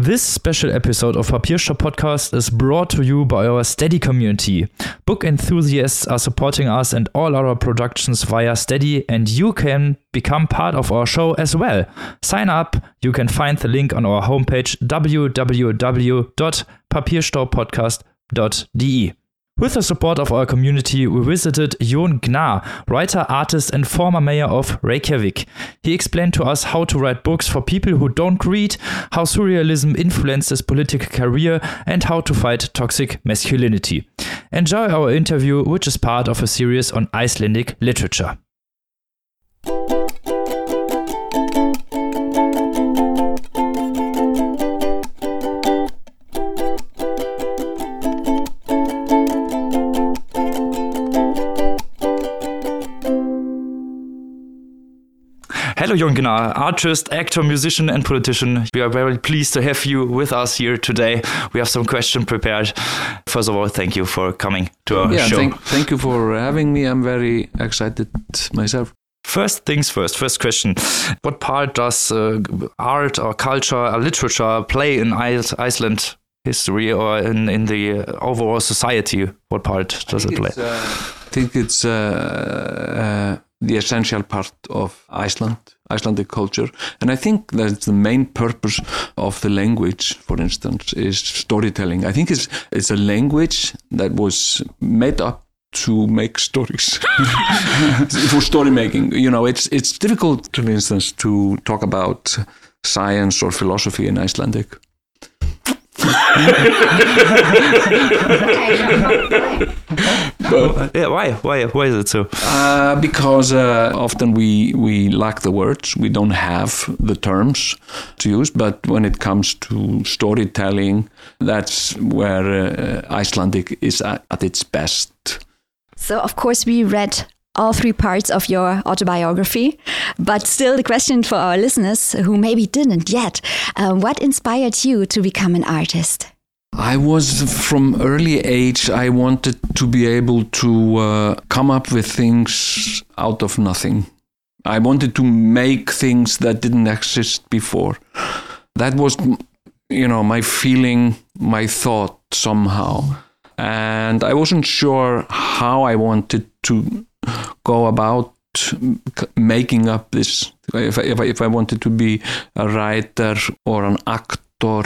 This special episode of Papierstau Podcast is brought to you by our Steady community. Book enthusiasts are supporting us and all our productions via Steady, and you can become part of our show as well. Sign up. You can find the link on our homepage www.papierstaupodcast.de. With the support of our community, we visited Jón Gnarr, writer, artist, and former mayor of Reykjavik. He explained to us how to write books for people who don't read, how surrealism influenced his political career, and how to fight toxic masculinity. Enjoy our interview, which is part of a series on Icelandic literature. Hello, Gnarr, artist, actor, musician, and politician. We are very pleased to have you with us here today. We have some questions prepared. First of all, thank you for coming to our yeah, show. Thank, thank you for having me. I'm very excited myself. First things first, first question. What part does uh, art or culture or literature play in Iceland history or in, in the uh, overall society? What part does it play? Uh, I think it's uh, uh, the essential part of Iceland, Icelandic culture. And I think that's the main purpose of the language, for instance, is storytelling. I think it's, it's a language that was made up to make stories for story making. You know, it's it's difficult, for instance, to talk about science or philosophy in Icelandic. But, yeah, why? Why? Why is it so? Uh, because uh, often we we lack the words. We don't have the terms to use. But when it comes to storytelling, that's where uh, Icelandic is at, at its best. So, of course, we read all three parts of your autobiography. But still, the question for our listeners who maybe didn't yet uh, what inspired you to become an artist? I was from early age, I wanted to be able to uh, come up with things out of nothing. I wanted to make things that didn't exist before. That was, you know, my feeling, my thought somehow. And I wasn't sure how I wanted to go about making up this. If I, if I, if I wanted to be a writer or an actor,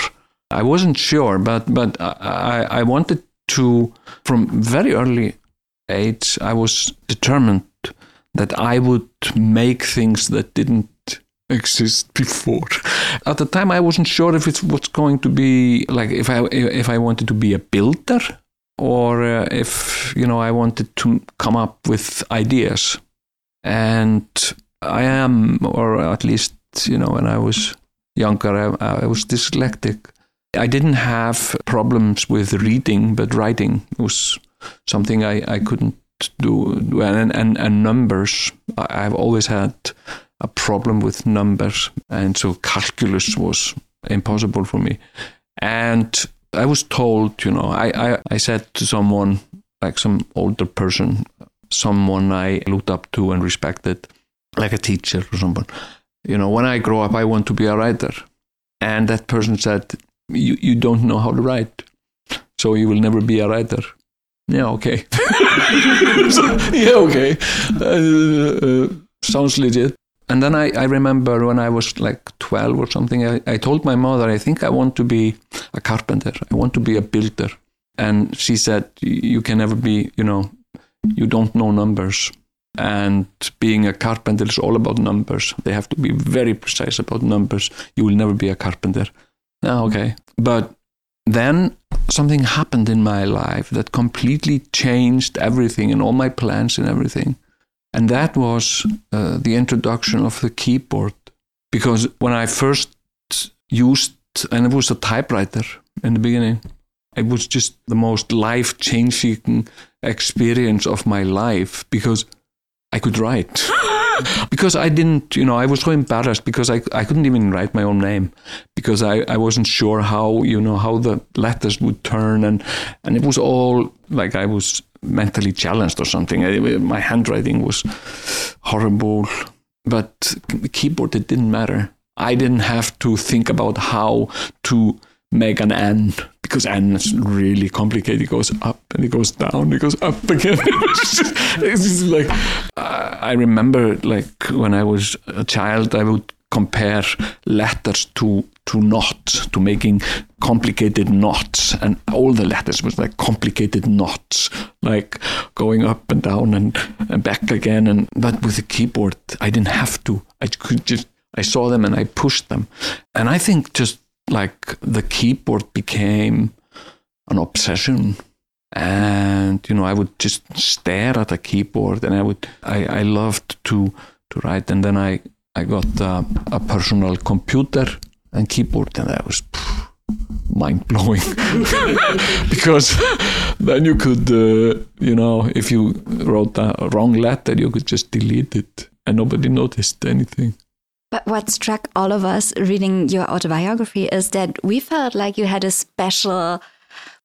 I wasn't sure, but but I, I wanted to from very early age. I was determined that I would make things that didn't exist before. At the time, I wasn't sure if it was going to be like if I if I wanted to be a builder or uh, if you know I wanted to come up with ideas. And I am, or at least you know, when I was younger, I, I was dyslexic. I didn't have problems with reading, but writing was something I, I couldn't do. And, and, and numbers, I've always had a problem with numbers. And so calculus was impossible for me. And I was told, you know, I, I, I said to someone, like some older person, someone I looked up to and respected, like a teacher or someone, you know, when I grow up, I want to be a writer. And that person said, you, you don't know how to write, so you will never be a writer. Yeah, okay. so, yeah, okay. Uh, uh, sounds legit. And then I, I remember when I was like 12 or something, I, I told my mother, I think I want to be a carpenter. I want to be a builder. And she said, You can never be, you know, you don't know numbers. And being a carpenter is all about numbers. They have to be very precise about numbers. You will never be a carpenter. Oh, okay. But then something happened in my life that completely changed everything and all my plans and everything. And that was uh, the introduction of the keyboard. Because when I first used, and it was a typewriter in the beginning, it was just the most life changing experience of my life because I could write. because I didn't, you know, I was so embarrassed because I, I couldn't even write my own name because I, I wasn't sure how, you know, how the letters would turn. And, and it was all like I was mentally challenged or something. I, my handwriting was horrible. But the keyboard, it didn't matter. I didn't have to think about how to make an N because N is really complicated. It goes up and it goes down, it goes up again. it's just like I remember, like when I was a child, I would compare letters to to knots, to making complicated knots, and all the letters was like complicated knots, like going up and down and, and back again. And but with the keyboard, I didn't have to. I could just I saw them and I pushed them, and I think just like the keyboard became an obsession and you know i would just stare at a keyboard and i would i, I loved to to write and then i i got a, a personal computer and keyboard and that was mind blowing because then you could uh, you know if you wrote a wrong letter you could just delete it and nobody noticed anything. But what struck all of us reading your autobiography is that we felt like you had a special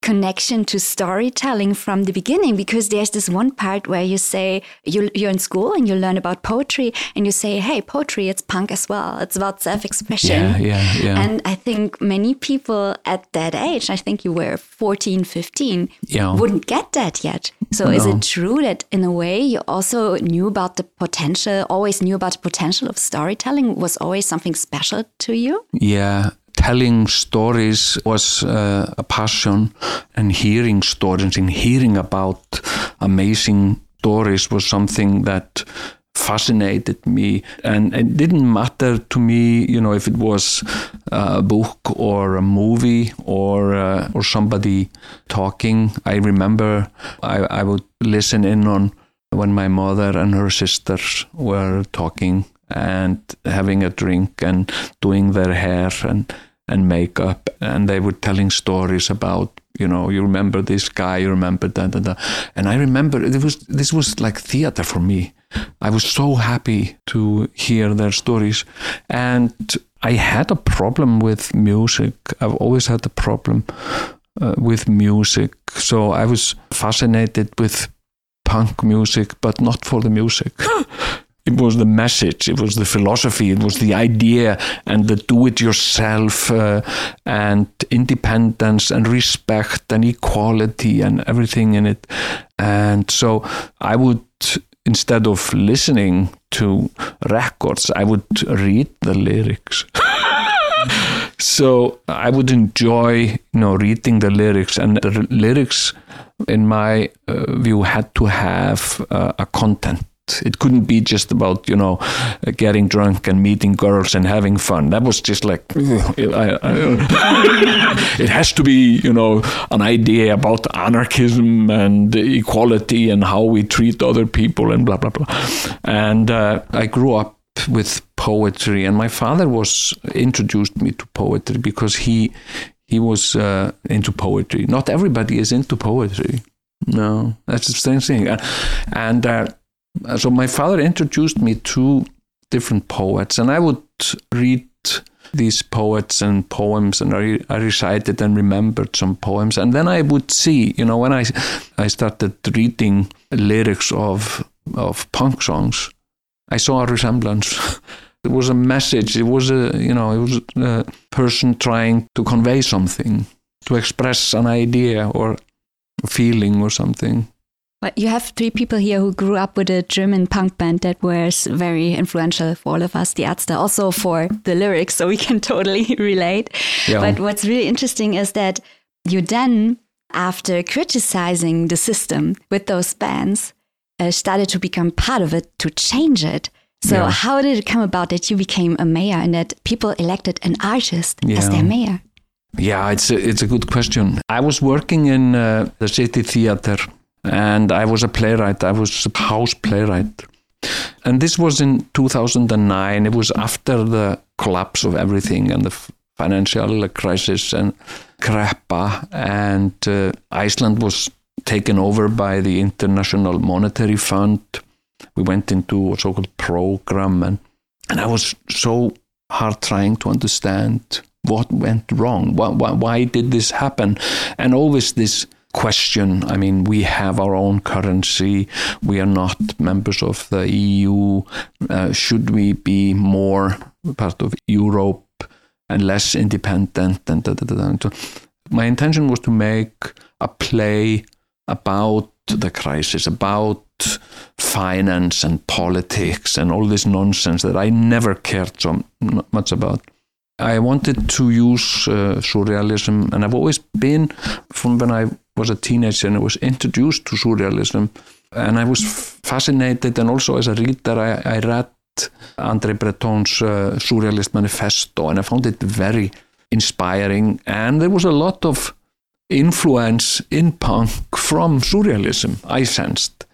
connection to storytelling from the beginning because there's this one part where you say you, you're in school and you learn about poetry and you say hey poetry it's punk as well it's about self-expression yeah, yeah, yeah. and i think many people at that age i think you were 14 15 yeah. wouldn't get that yet so no. is it true that in a way you also knew about the potential always knew about the potential of storytelling was always something special to you yeah telling stories was uh, a passion and hearing stories and hearing about amazing stories was something that fascinated me. And it didn't matter to me you know if it was a book or a movie or uh, or somebody talking. I remember I, I would listen in on when my mother and her sisters were talking and having a drink and doing their hair and and makeup, and they were telling stories about you know you remember this guy, you remember that, and that. and I remember it was this was like theater for me. I was so happy to hear their stories, and I had a problem with music. I've always had a problem uh, with music, so I was fascinated with punk music, but not for the music. it was the message, it was the philosophy, it was the idea, and the do it yourself, uh, and independence, and respect, and equality, and everything in it. And so I would, instead of listening to records, I would read the lyrics. so I would enjoy, you know, reading the lyrics, and the lyrics, in my uh, view, had to have uh, a content it couldn't be just about you know getting drunk and meeting girls and having fun. That was just like I, I, it has to be you know an idea about anarchism and equality and how we treat other people and blah blah blah. And uh, I grew up with poetry, and my father was introduced me to poetry because he he was uh, into poetry. Not everybody is into poetry. No, that's the same thing. And uh, so my father introduced me to different poets, and I would read these poets and poems, and I, I recited and remembered some poems, and then I would see, you know, when I I started reading lyrics of of punk songs, I saw a resemblance. it was a message. It was a you know it was a person trying to convey something, to express an idea or feeling or something. But you have three people here who grew up with a German punk band that was very influential for all of us, the Ärzte, also for the lyrics, so we can totally relate. Yeah. But what's really interesting is that you then, after criticizing the system with those bands, uh, started to become part of it to change it. So, yeah. how did it come about that you became a mayor and that people elected an artist yeah. as their mayor? Yeah, it's a, it's a good question. I was working in uh, the city theater and I was a playwright. I was a house playwright. And this was in 2009. It was after the collapse of everything and the financial crisis and kreppa. And uh, Iceland was taken over by the International Monetary Fund. We went into a so-called program, and, and I was so hard trying to understand what went wrong. Why, why, why did this happen? And always this question. I mean, we have our own currency. We are not members of the EU. Uh, should we be more part of Europe and less independent? And da, da, da, da. my intention was to make a play about the crisis, about finance and politics and all this nonsense that I never cared so much about. I wanted to use uh, surrealism, and I've always been, from when I was a teenager and I was introduced to surrealism, and I was fascinated, and also as a reader, I, I read André Breton's uh, Surrealist Manifesto, and I found it very inspiring, and there was a lot of influence in punk from surrealism, I sensed,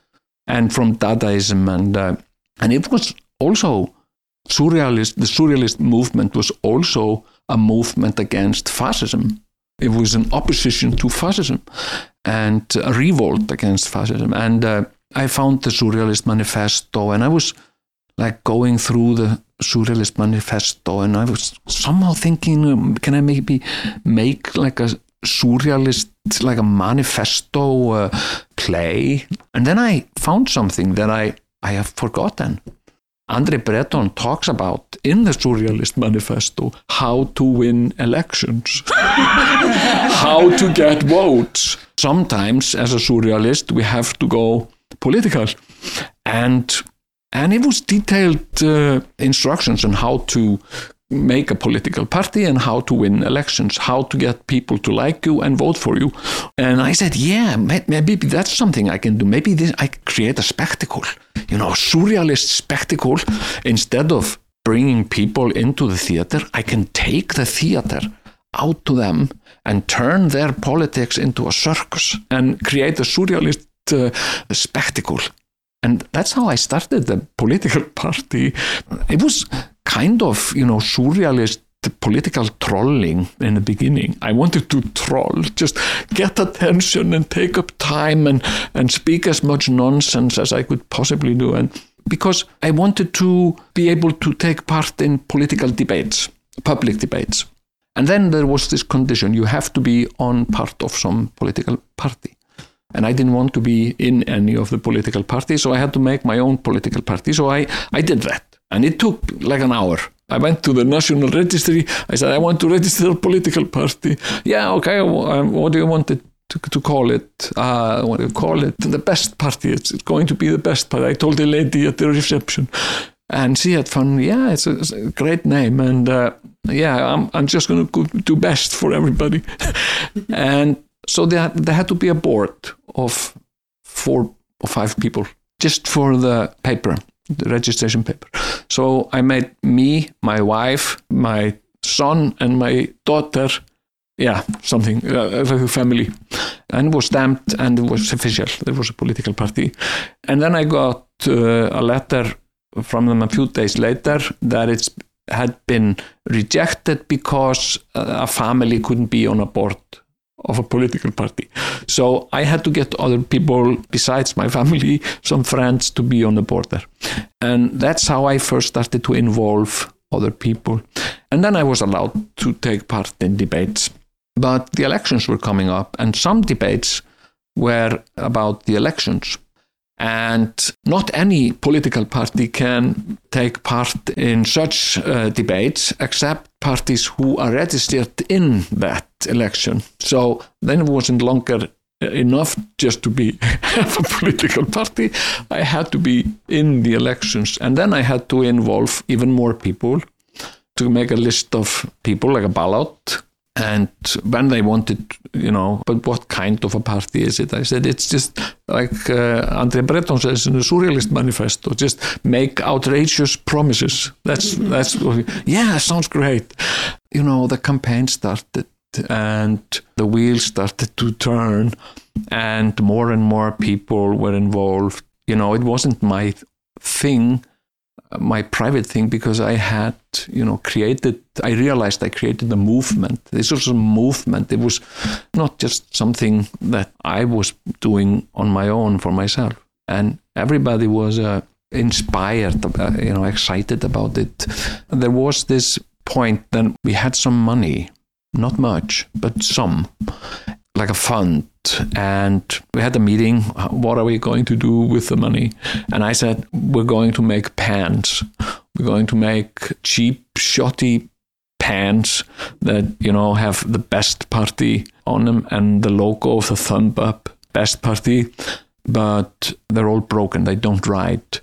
and from Dadaism, and uh, and it was also surrealist. The surrealist movement was also a movement against fascism. It was an opposition to fascism and a revolt against fascism. And uh, I found the Surrealist Manifesto, and I was like going through the Surrealist Manifesto, and I was somehow thinking, um, can I maybe make like a surrealist, like a manifesto uh, play? And then I found something that I I have forgotten. André Breton talks about in the Surrealist Manifesto how to win elections, how to get votes. Sometimes, as a surrealist, we have to go political. And and it was detailed uh, instructions on how to make a political party and how to win elections, how to get people to like you and vote for you. And I said, yeah, maybe that's something I can do. Maybe this, I create a spectacle, you know, a surrealist spectacle. Instead of bringing people into the theater, I can take the theater out to them and turn their politics into a circus and create a surrealist uh, spectacle. And that's how I started the political party. It was kind of, you know, surrealist political trolling in the beginning. I wanted to troll, just get attention and take up time and, and speak as much nonsense as I could possibly do. And because I wanted to be able to take part in political debates, public debates. And then there was this condition you have to be on part of some political party. And I didn't want to be in any of the political parties, so I had to make my own political party. So I, I did that. And it took like an hour. I went to the national registry. I said, I want to register a political party. Yeah, okay. Um, what do you want it to, to call it? Uh, what do you call it? The best party. It's, going to be the best party. I told the lady at the reception. And she had fun. Yeah, it's a, it's a great name. And uh, yeah, I'm, I'm just going to do best for everybody. and so there, there had to be a board of four or five people just for the paper, the registration paper. So I made me, my wife, my son, and my daughter. Yeah, something, uh, a family. And was stamped and it was official. There was a political party. And then I got uh, a letter from them a few days later that it had been rejected because uh, a family couldn't be on a board of a political party. So I had to get other people besides my family, some friends to be on the border. And that's how I first started to involve other people. And then I was allowed to take part in debates. But the elections were coming up, and some debates were about the elections. And not any political party can take part in such uh, debates except parties who are registered in that election. So then it wasn't longer enough just to be a political party. I had to be in the elections. And then I had to involve even more people to make a list of people, like a ballot, and when they wanted, you know, but what kind of a party is it? I said, it's just like uh, André Breton says in the Surrealist Manifesto, just make outrageous promises. That's, mm-hmm. that's, yeah, sounds great. You know, the campaign started and the wheels started to turn and more and more people were involved. You know, it wasn't my thing my private thing because I had, you know, created, I realized I created a movement. This was a movement. It was not just something that I was doing on my own for myself. And everybody was uh, inspired, uh, you know, excited about it. There was this point that we had some money, not much, but some. Like a fund. And we had a meeting what are we going to do with the money? And i said we're going to make pants we're going to make cheap shoddy pants that you know have the best party on them and the logo of the thumb up best party but they're all broken. They don't write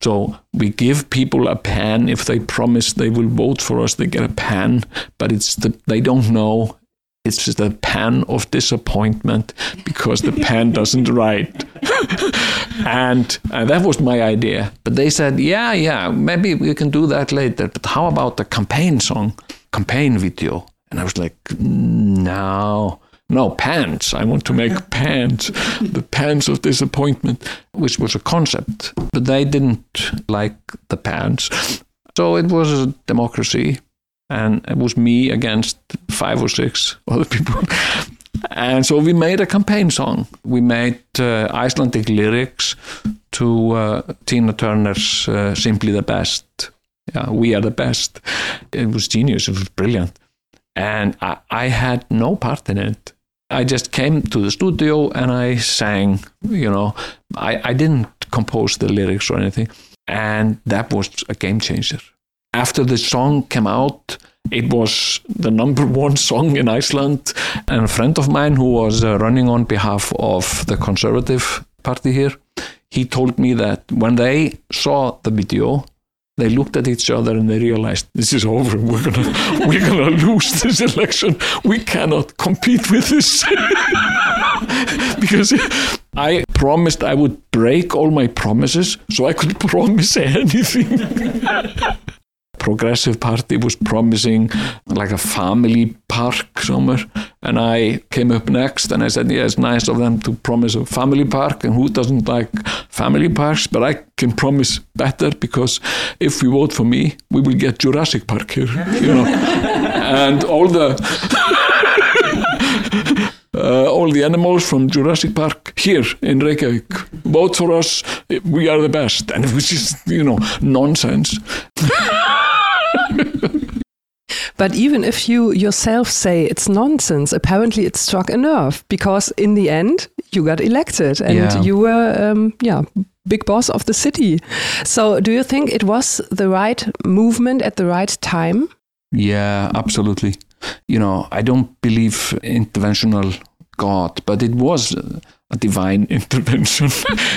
so we give people a pen if they promise they will vote for us they get a pen but it's the, they don't know it's just a pen of disappointment because the pen doesn't write. and uh, that was my idea. But they said, yeah, yeah, maybe we can do that later. But how about the campaign song, campaign video? And I was like, no, no, pants. I want to make pants, the pants of disappointment, which was a concept. But they didn't like the pants. So it was a democracy and it was me against five or six other people. and so we made a campaign song. We made uh, Icelandic lyrics to uh, Tina Turner's uh, "Simply the Best." Yeah, we are the best. It was genius. It was brilliant, and I, I had no part in it. I just came to the studio and I sang. You know, I, I didn't compose the lyrics or anything, and that was a game changer after the song came out, it was the number one song in Iceland. And a friend of mine who was uh, running on behalf of the Conservative Party here, he told me that when they saw the video, they looked at each other and they realized this is over. We're gonna we're gonna lose this election. We cannot compete with this because I promised I would break all my promises so I could promise anything progressive party was promising like a family park somewhere and I came up next and I said yeah it's nice of them to promise a family park and who doesn't like family parks but I can promise better because if we vote for me we will get Jurassic Park here you know and all the uh, all the animals from Jurassic Park here in Reykjavik. Vote for us, we are the best. And it was just, you know, nonsense. But even if you yourself say it's nonsense, apparently it struck a nerve because in the end you got elected and Yeah. you were, um, yeah, big boss of the city. So do you think it was the right movement at the right time? Yeah, absolutely. You know, I don't believe interventional God, but it was a divine intervention.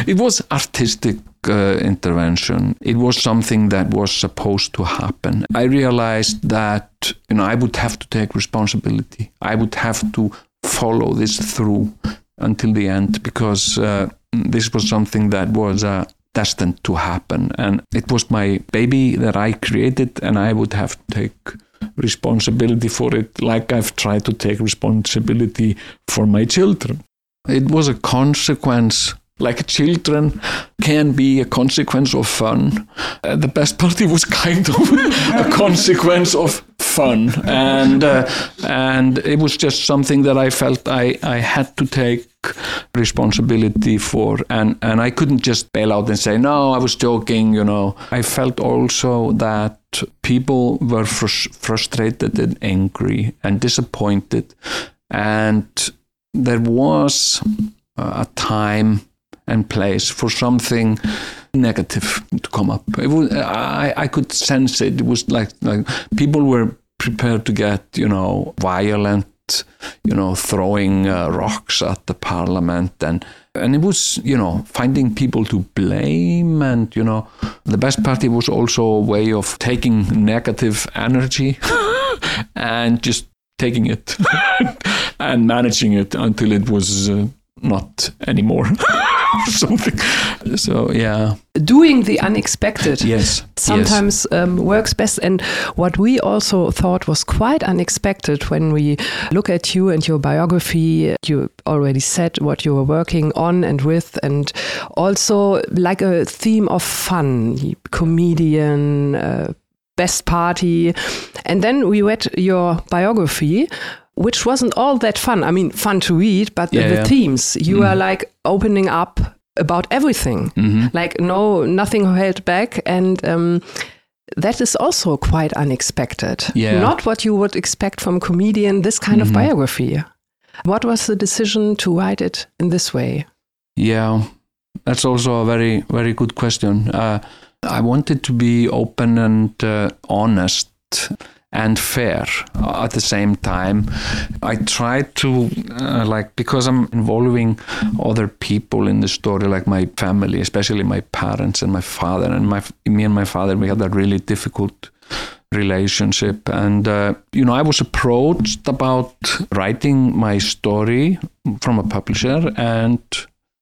it was artistic uh, intervention. It was something that was supposed to happen. I realized that you know I would have to take responsibility. I would have to follow this through until the end because uh, this was something that was uh, destined to happen, and it was my baby that I created, and I would have to take responsibility for it, like I've tried to take responsibility for my children. It was a consequence. Like children can be a consequence of fun. Uh, the best party was kind of a consequence of fun, and uh, and it was just something that I felt I, I had to take responsibility for, and and I couldn't just bail out and say no, I was joking. You know, I felt also that people were frus- frustrated and angry and disappointed, and there was a time and place for something negative to come up. It was, I, I could sense it. It was like like people were prepared to get you know violent, you know throwing uh, rocks at the parliament and. And it was, you know, finding people to blame. And, you know, the best party was also a way of taking negative energy and just taking it and managing it until it was uh, not anymore. Something. So, yeah. Doing the unexpected. Yes. sometimes um, works best. And what we also thought was quite unexpected when we look at you and your biography, you already said what you were working on and with, and also like a theme of fun, comedian, uh, best party. And then we read your biography. Which wasn't all that fun. I mean, fun to read, but the, Yeah, the yeah. themes you are like opening up about everything Mhm. like no nothing held back and um, that is also quite unexpected Yeah. not what you would expect from a comedian this kind of biography What was the decision to write it in this way? Yeah, that's also a very, very good question. Uh, I wanted to be open and uh, honest and fair at the same time. I tried to, uh, like, because I'm involving other people in the story, like my family, especially my parents and my father, and my me and my father, we had a really difficult relationship. And, uh, you know, I was approached about writing my story from a publisher, and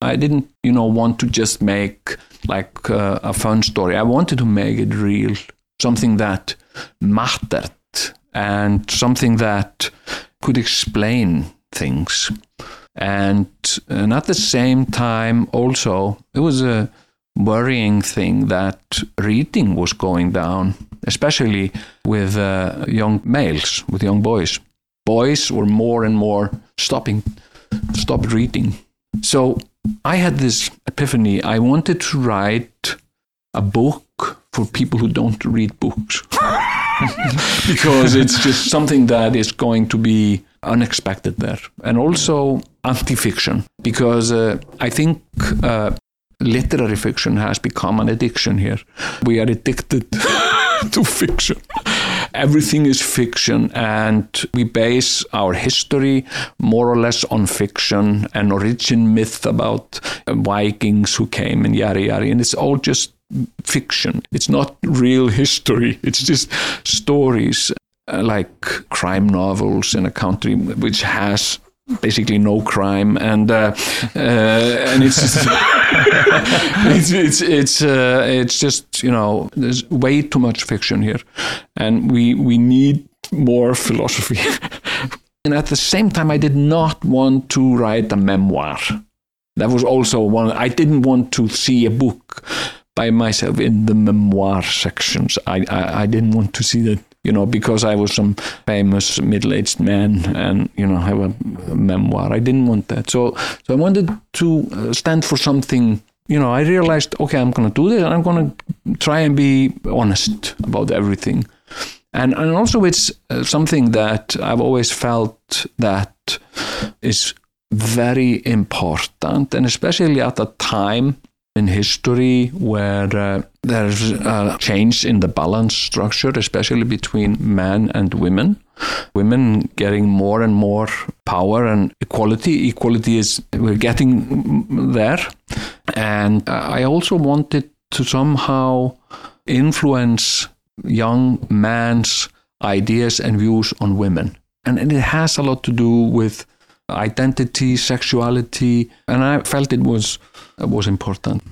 I didn't, you know, want to just make like uh, a fun story. I wanted to make it real, something that mattered and something that could explain things. And, and at the same time, also, it was a worrying thing that reading was going down, especially with uh, young males, with young boys. Boys were more and more stopping, stopped reading. So I had this epiphany. I wanted to write a book for people who don't read books. because it's just something that is going to be unexpected there. And also anti fiction, because uh, I think uh, literary fiction has become an addiction here. We are addicted to fiction. Everything is fiction, and we base our history more or less on fiction, an origin myth about Vikings who came and yada yada, and it's all just fiction. It's not real history. It's just stories uh, like crime novels in a country which has basically no crime and uh, uh, and it's just, it's it's it's, uh, it's just you know there's way too much fiction here and we we need more philosophy and at the same time I did not want to write a memoir that was also one I didn't want to see a book by myself in the memoir sections. I, I, I didn't want to see that, you know, because I was some famous middle-aged man and, you know, have a, memoir. I didn't want that. So, so I wanted to uh, stand for something you know, I realized, okay, I'm going to do this and I'm going to try and be honest about everything. And, and also, it's uh, something that I've always felt that is very important, and especially at a time in history where uh, there's a change in the balance structure, especially between men and women. Women getting more and more power and equality. Equality is, we're getting there. And I also wanted to somehow influence young men's ideas and views on women. And, and it has a lot to do with identity, sexuality, and I felt it was was important.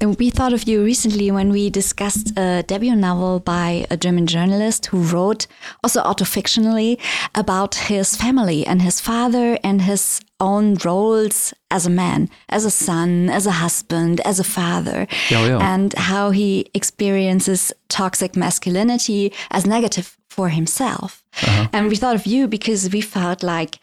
We thought of you recently when we discussed a debut novel by a German journalist who wrote, also autofictionally, about his family and his father and his own roles as a man, as a son, as a husband, as a father, yeah, yeah. and how he experiences toxic masculinity as negative for himself. Uh -huh. And we thought of you because we felt like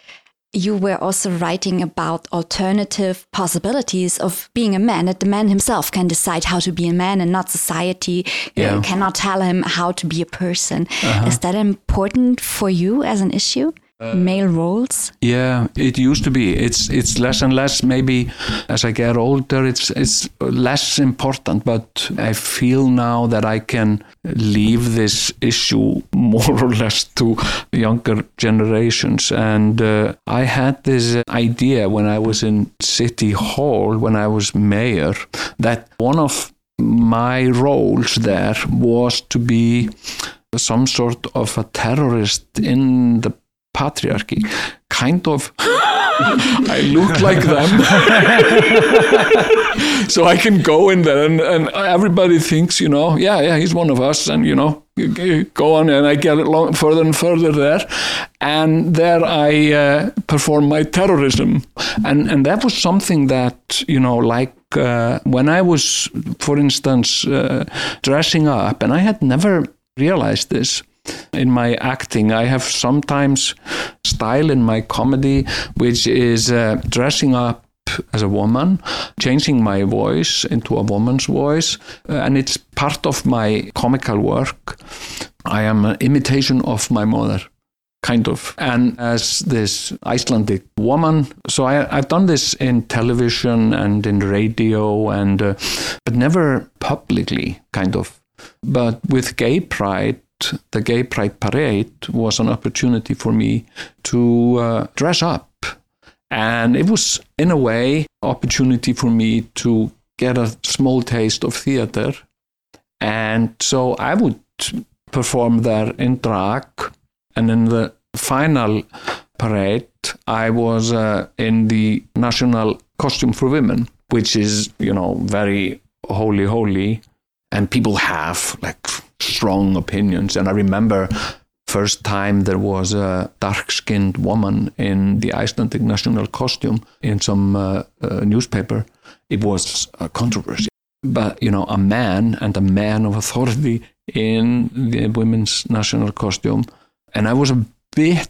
you were also writing about alternative possibilities of being a man that the man himself can decide how to be a man and not society yeah. cannot tell him how to be a person uh -huh. is that important for you as an issue uh, male roles? Yeah it used to be. It's it's less and less. Maybe as i get older it's it's less important but i feel now that i can leave this issue more or less to younger generations. And uh, i had this idea when i was in city hall when i was mayor that one of my roles there was to be some sort of a terrorist in the patriarchy. Kind of. I look like them. so I can go in there and, and everybody thinks, you know, yeah, yeah, he's one of us. And, you know, go on and I get long, further and further there. And there I uh, perform my terrorism. And, and that was something that, you know, like uh, when I was, for instance, uh, dressing up, and I had never realized this in my acting. I have sometimes style in my comedy, which is uh, dressing up as a woman, changing my voice into a woman's voice, uh, and it's part of my comical work. I am an imitation of my mother, kind of. And as this Icelandic woman, so I, have done this in television and in radio, and uh, but never publicly, kind of. But with Gay Pride, the Gay Pride Parade was an opportunity for me to uh, dress up. And it was, in a way, opportunity for me to get a small taste of theater. And so I would perform there in drag. And in the final parade, I was uh, in the national costume for women, which is, you know, very holy, holy. And people have like strong opinions. And I remember first time there was a dark-skinned woman in the Icelandic national costume in some uh, uh, newspaper. It was a controversy. But you know, a man and a man of authority in the women's national costume, and I was a bit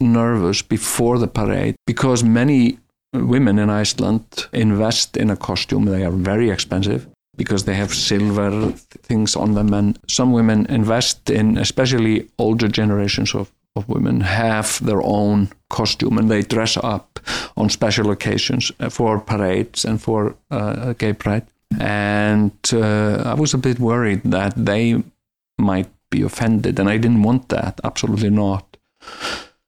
nervous before the parade because many women in Iceland invest in a costume. They are very expensive because they have silver things on them. And some women invest in, especially older generations of, of women, have their own costume and they dress up on special occasions for parades and for uh, gay pride. And uh, I was a bit worried that they might be offended, and I didn't want that, absolutely not.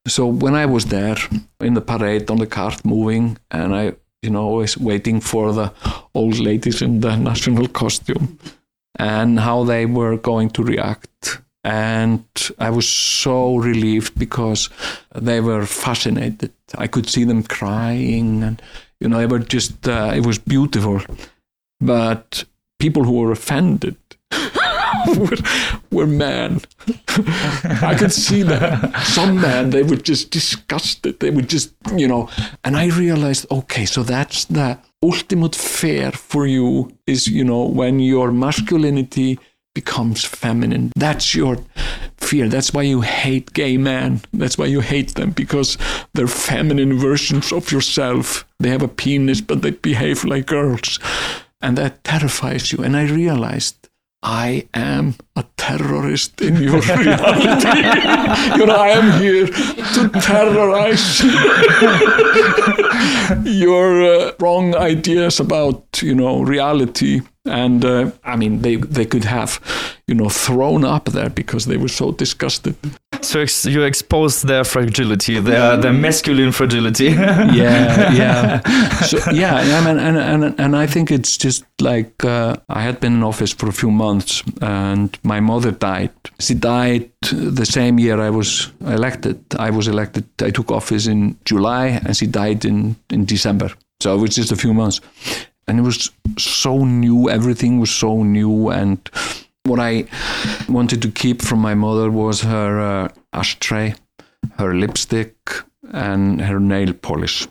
So when I was there in the parade on the cart moving, and I you know, always waiting for the old ladies in the national costume and how they were going to react. And I was so relieved because they were fascinated. I could see them crying, and you know, they were just, uh, it was beautiful. But people who were offended were, were men. I could see that. Some men, they were just disgusted. They would just, you know, and I realized, okay, so that's the ultimate fear for you is, you know, when your masculinity becomes feminine. That's your fear. That's why you hate gay men. That's why you hate them because they're feminine versions of yourself. They have a penis, but they behave like girls. And that terrifies you. And I realized I am a terrorist in your reality. you know, I am here to terrorize your uh, wrong ideas about, you know, reality. And uh, I mean, they, they could have, you know, thrown up there because they were so disgusted. So ex you expose their fragility, their their masculine fragility. yeah, yeah. So yeah, I mean, and and and I think it's just like uh, I had been in office for a few months, and my mother died. She died the same year I was elected. I was elected. I took office in July, and she died in in December. So it was just a few months, and it was so new. Everything was so new, and what I wanted to keep from my mother was her uh, ashtray, her lipstick, and her nail polish,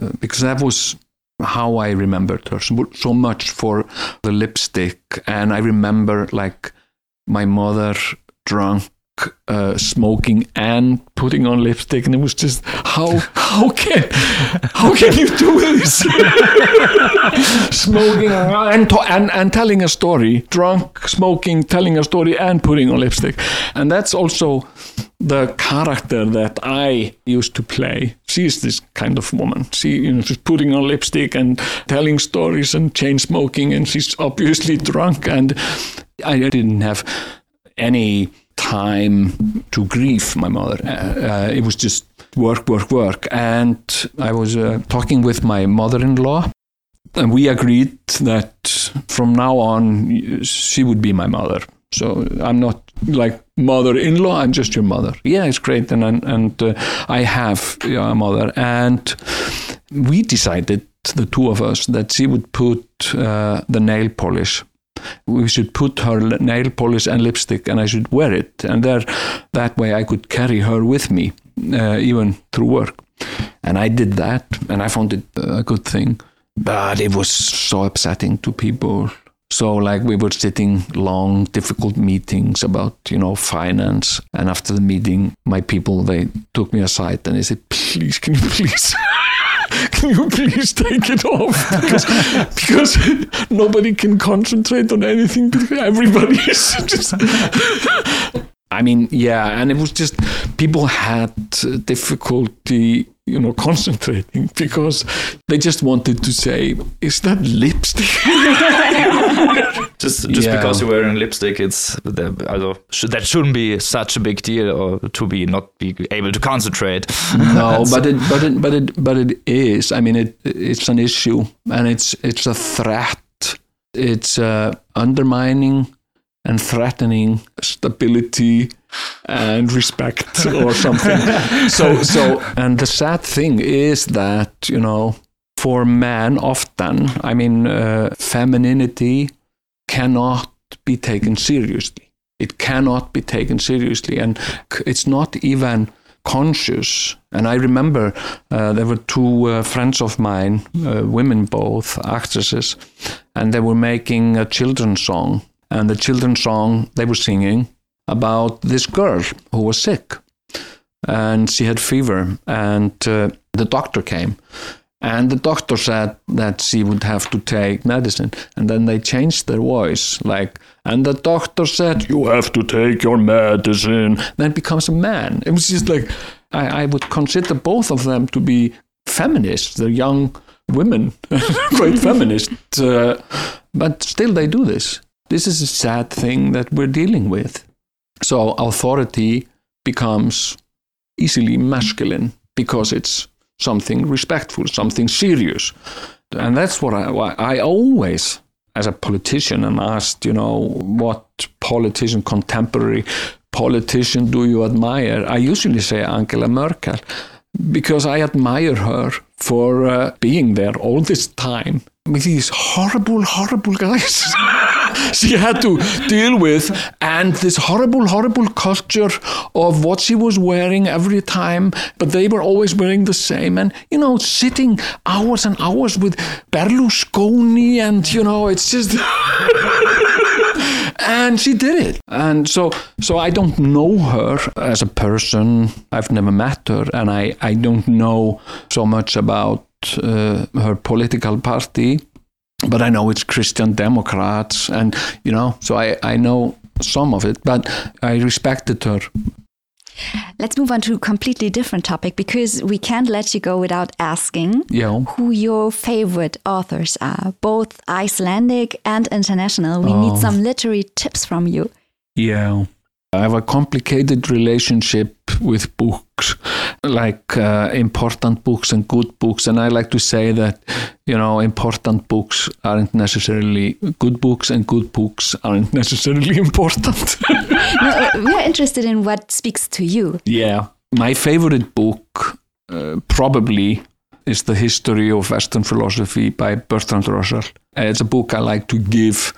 uh, because that was how I remembered her so, so much for the lipstick. And I remember like my mother drunk uh, smoking and putting on lipstick, and it was just how how can how can you do this? smoking and, and and telling a story, drunk, smoking, telling a story, and putting on lipstick, and that's also the character that I used to play. She is this kind of woman. She, you know, she's putting on lipstick and telling stories and chain smoking, and she's obviously drunk. And I didn't have any time to grieve my mother. Uh, uh, it was just work, work, work. And I was uh, talking with my mother in law, and we agreed that from now on, she would be my mother. So I'm not like mother-in-law. I'm just your mother. Yeah, it's great, and and, and uh, I have a mother, and we decided the two of us that she would put uh, the nail polish we should put her nail polish and lipstick and I should wear it. And there, that way I could carry her with me, uh, even through work. And I did that and I found it a good thing. But it was so upsetting to people. So, like, we were sitting long, difficult meetings about, you know, finance. And after the meeting, my people, they took me aside and they said, please, can you please can you please take it off? Because, because nobody can concentrate on anything. Everybody is just. I mean, yeah, and it was just people had difficulty, you know, concentrating because they just wanted to say, "Is that lipstick?" just just Yeah. because you're wearing lipstick, it's the- also, sh- that shouldn't be such a big deal, or to be not be able to concentrate. no, but it, but it, but it, but it is. I mean, it, it's an issue, and it's it's a threat. It's uh, undermining and threatening stability and respect or something. so, so, and the sad thing is that you know, for men, often, I mean, uh, femininity cannot be taken seriously. It cannot be taken seriously, and it's not even conscious. And I remember uh, there were two uh, friends of mine, uh, women both, actresses, and they were making a children's song. And the children's song they were singing about this girl who was sick, and she had fever, and uh, the doctor came. And the doctor said that she would have to take medicine. And then they changed their voice, like, and the doctor said, You have to take your medicine. Then it becomes a man. It was just like, I, I would consider both of them to be feminists. They're young women, quite feminist. Uh, but still, they do this. This is a sad thing that we're dealing with. So, authority becomes easily masculine because it's something respectful, something serious. And that's what I, I always, as a politician, am asked, you know, what politician, contemporary politician do you admire? I usually say Angela Merkel because I admire her for uh, being there all this time with these horrible, horrible guys. she had to deal with, and this horrible, horrible culture of what she was wearing every time, but they were always wearing the same. And, you know, sitting hours and hours with Berlusconi, and, you know, it's just. and she did it and so so i don't know her as a person i've never met her and i i don't know so much about Uh, her political party but i know it's christian democrats and you know so i i know some of it but i respected her Let's move on to a completely different topic because we can't let you go without asking yeah who your favorite authors are, both Icelandic and international. We need Oh. some literary tips from you. Yeah. I have a complicated relationship with books, like uh, important books and good books. And I like to say that, you know, important books aren't necessarily good books, and good books aren't necessarily important. no, uh, we're interested in what speaks to you. yeah. My favorite book uh, probably is The History of Western Philosophy by Bertrand Russell. It's a book I like to give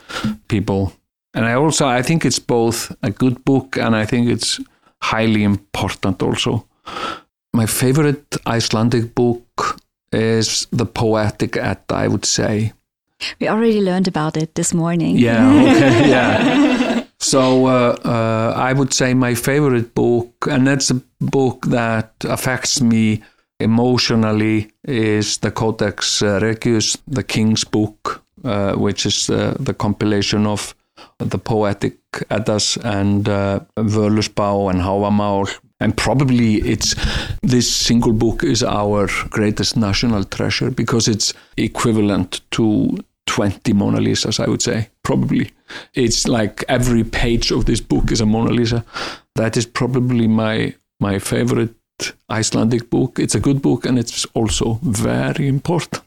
people. And I also I think it's both a good book and I think it's highly important also. My favorite Icelandic book is The Poetic Edda, I would say. We already learned about it this morning. Yeah, okay, yeah. So uh, uh, I would say my favorite book, and that's a book that affects me emotionally, is the Codex Regius, the King's Book, uh, which is uh, the compilation of the poetic Eddas and uh, Völuspá and Hávamál. And probably it's this single book is our greatest national treasure because it's equivalent to 20 Mona Lisas, I would say, probably. It's like every page of this book is a Mona Lisa. That is probably my my favorite Icelandic book. It's a good book and it's also very important.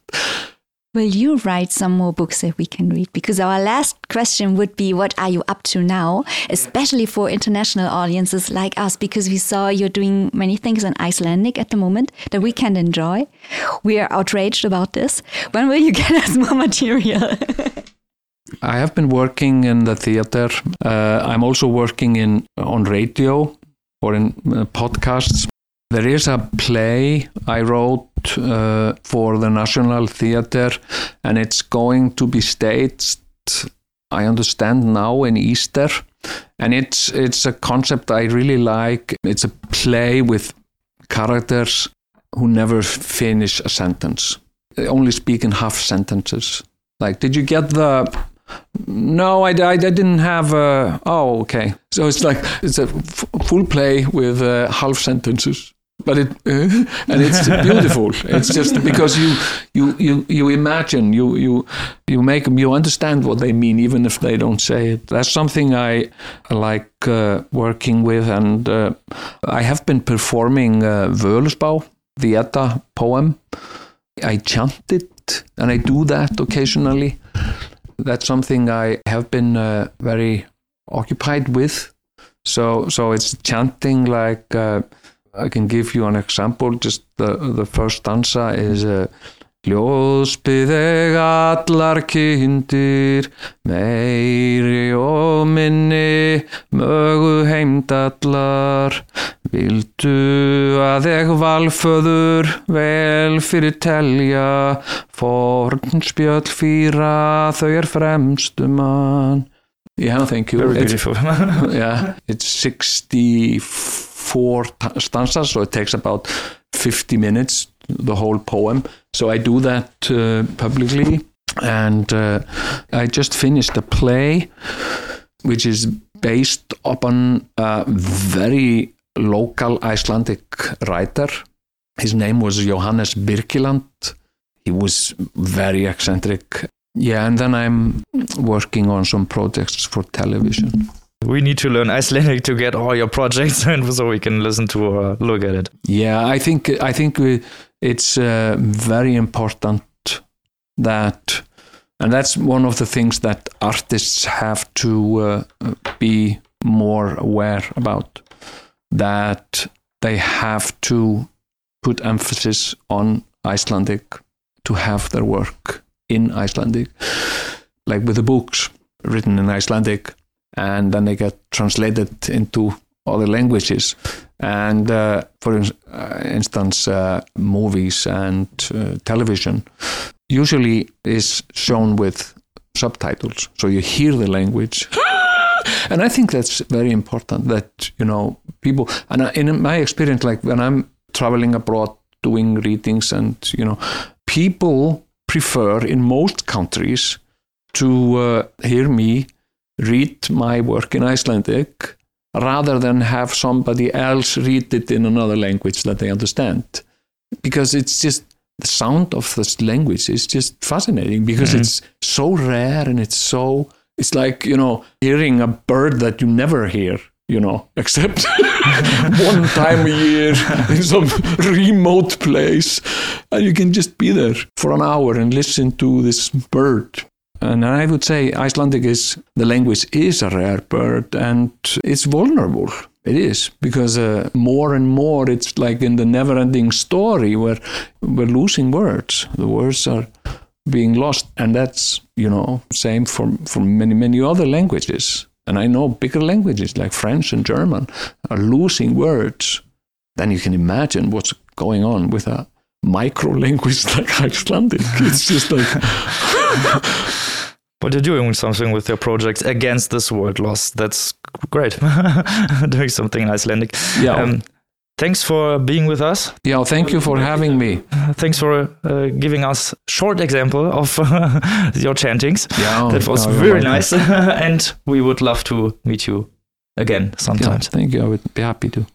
Will you write some more books that we can read? Because our last question would be what are you up to now, especially for international audiences like us, because we saw you're doing many things in Icelandic at the moment that we can enjoy. We are outraged about this. When will you get us more material? I have been working in the theater. Uh, I'm also working in on radio or in uh, podcasts. There is a play I wrote uh, for the National Theatre, and it's going to be staged. I understand now in Easter, and it's it's a concept I really like. It's a play with characters who never finish a sentence. They only speak in half sentences. Like, did you get the no, I, I, I didn't have. Uh, oh, okay. So it's like it's a full play with uh, half sentences, but it uh, and it's beautiful. it's just because you you you you imagine you you you make them you understand what they mean even if they don't say it. That's something I like uh, working with, and uh, I have been performing uh, the Edda poem. I chant it, and I do that occasionally that's something I have been uh, very occupied with. So so it's chanting like uh, I can give you an example. Just the the first stanza is uh, Ljóspið þeg allar kindir, meiri og minni, mögu heimdallar. Vildu að þeg valföður, vel fyrir telja, forn spjöll fýra, þau er fremstu mann. Yeah, thank you. Very It's- beautiful. yeah, it's 64 t- stanzas, so it takes about 50 minutes, the whole poem. So I do that uh, publicly. And uh, I just finished a play which is based upon a very local Icelandic writer. His name was Johannes Birkiland. He was very eccentric. Yeah, and then I'm working on some projects for television. We need to learn Icelandic to get all your projects, and so we can listen to or look at it. Yeah, I think I think it's uh, very important that, and that's one of the things that artists have to uh, be more aware about. That they have to put emphasis on Icelandic to have their work in Icelandic, like with the books written in Icelandic, and then they get translated into other languages. And uh, for ins- uh, instance uh, movies and uh, television usually is shown with subtitles so you hear the language. And i think that's very important that you know people and in my experience like when i'm traveling abroad doing readings and you know people prefer in most countries to uh, hear me read my work in icelandic rather than have somebody else read it in another language that they understand. Because it's just the sound of this language is just fascinating because Mhm. it's so rare and it's so it's like you know hearing a bird that you never hear you know except one time a year in some remote place. And you can just be there for an hour and listen to this bird and I would say Icelandic is the language is a rare bird and it's vulnerable. It is because uh, more and more it's like in the never-ending story where we're losing words. The words are being lost, and that's you know same for for many many other languages. And I know bigger languages like French and German are losing words. Then you can imagine what's going on with a micro language like Icelandic. It's just like But you're doing something with your projects against this word loss. That's great. doing something in Icelandic. yeah. Um, thanks for being with us. Yeah, thank you for having me. Thanks for uh, giving us short example of your chantings. Yeah, that was very nice, and we would love to meet you again Yeah, sometimes. thank you. I would be happy to.